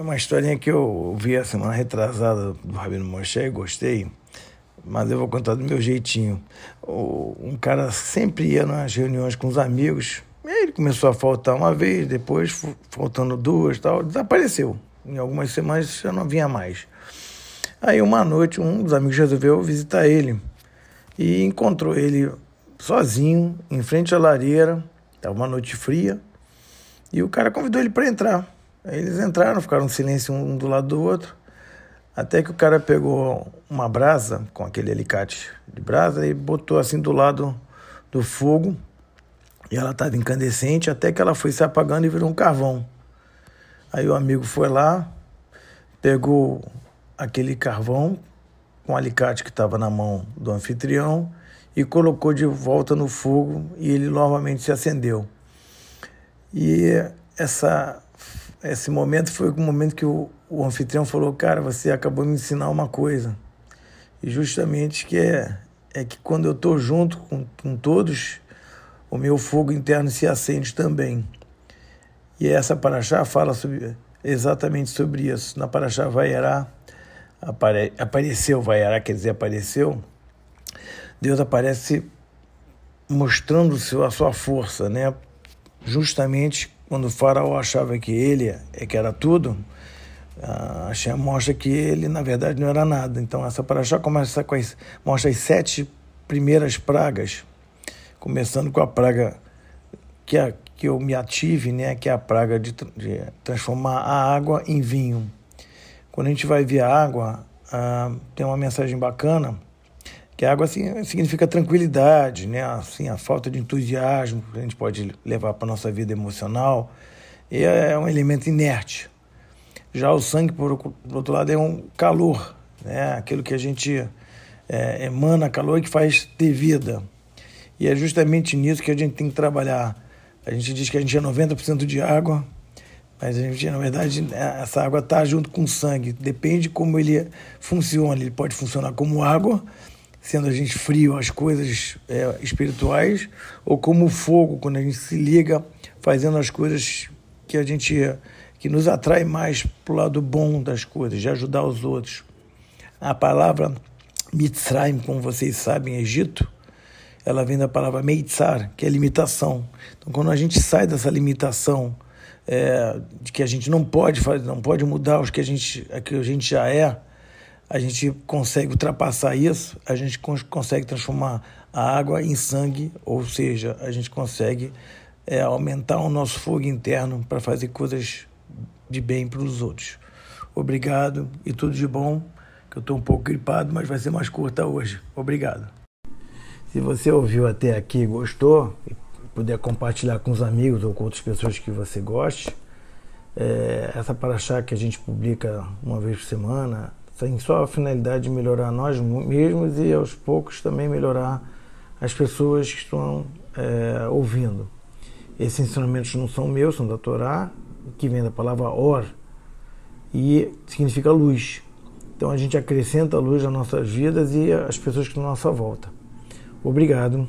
uma historinha que eu vi a semana retrasada do Rabino Moshe e gostei, mas eu vou contar do meu jeitinho. Um cara sempre ia nas reuniões com os amigos, ele começou a faltar uma vez, depois faltando duas tal, desapareceu. Em algumas semanas já não vinha mais. Aí uma noite um dos amigos resolveu visitar ele e encontrou ele sozinho, em frente à lareira, estava uma noite fria, e o cara convidou ele para entrar. Eles entraram, ficaram em silêncio um do lado do outro, até que o cara pegou uma brasa, com aquele alicate de brasa, e botou assim do lado do fogo, e ela estava incandescente, até que ela foi se apagando e virou um carvão. Aí o amigo foi lá, pegou aquele carvão com o alicate que estava na mão do anfitrião e colocou de volta no fogo e ele novamente se acendeu. E essa, esse momento foi o momento que o, o anfitrião falou: Cara, você acabou de me ensinar uma coisa. E justamente que é, é que quando eu estou junto com, com todos, o meu fogo interno se acende também. E essa paraxá fala sobre, exatamente sobre isso. Na paraxá Vaierá, apare, apareceu, Vaierá quer dizer apareceu, Deus aparece mostrando a sua força, né? justamente quando o faraó achava que ele é que era tudo, a Hashem mostra que ele na verdade não era nada. Então essa paraxá começa com as, mostra as sete primeiras pragas, começando com a praga que, a, que eu me ative, né, que é a praga de, de transformar a água em vinho. Quando a gente vai ver a água, ah, tem uma mensagem bacana que a água assim, significa tranquilidade, né? Assim, a falta de entusiasmo que a gente pode levar para a nossa vida emocional. E é um elemento inerte. Já o sangue, por, por outro lado, é um calor, né? aquilo que a gente é, emana calor e que faz ter vida. E é justamente nisso que a gente tem que trabalhar. A gente diz que a gente é 90% de água, mas a gente, na verdade, essa água está junto com o sangue. Depende como ele funciona. Ele pode funcionar como água, sendo a gente frio às coisas é, espirituais, ou como fogo, quando a gente se liga fazendo as coisas que a gente que nos atrai mais para o lado bom das coisas, de ajudar os outros. A palavra Mitzrayim, como vocês sabem, Egito, ela vem da palavra Meitzar, que é limitação. Então, quando a gente sai dessa limitação é, de que a gente não pode fazer, não pode mudar os que a gente, que a gente já é, a gente consegue ultrapassar isso, a gente consegue transformar a água em sangue, ou seja, a gente consegue é, aumentar o nosso fogo interno para fazer coisas de bem para os outros. Obrigado e tudo de bom, que eu estou um pouco gripado, mas vai ser mais curta hoje. Obrigado. Se você ouviu até aqui e gostou, e puder compartilhar com os amigos ou com outras pessoas que você goste, é, essa paraxá que a gente publica uma vez por semana, tem só a finalidade de melhorar nós mesmos e aos poucos também melhorar as pessoas que estão é, ouvindo. Esses ensinamentos não são meus, são da Torá, que vem da palavra or, e significa luz. Então a gente acrescenta a luz nas nossas vidas e as pessoas que estão à nossa volta. Obrigado.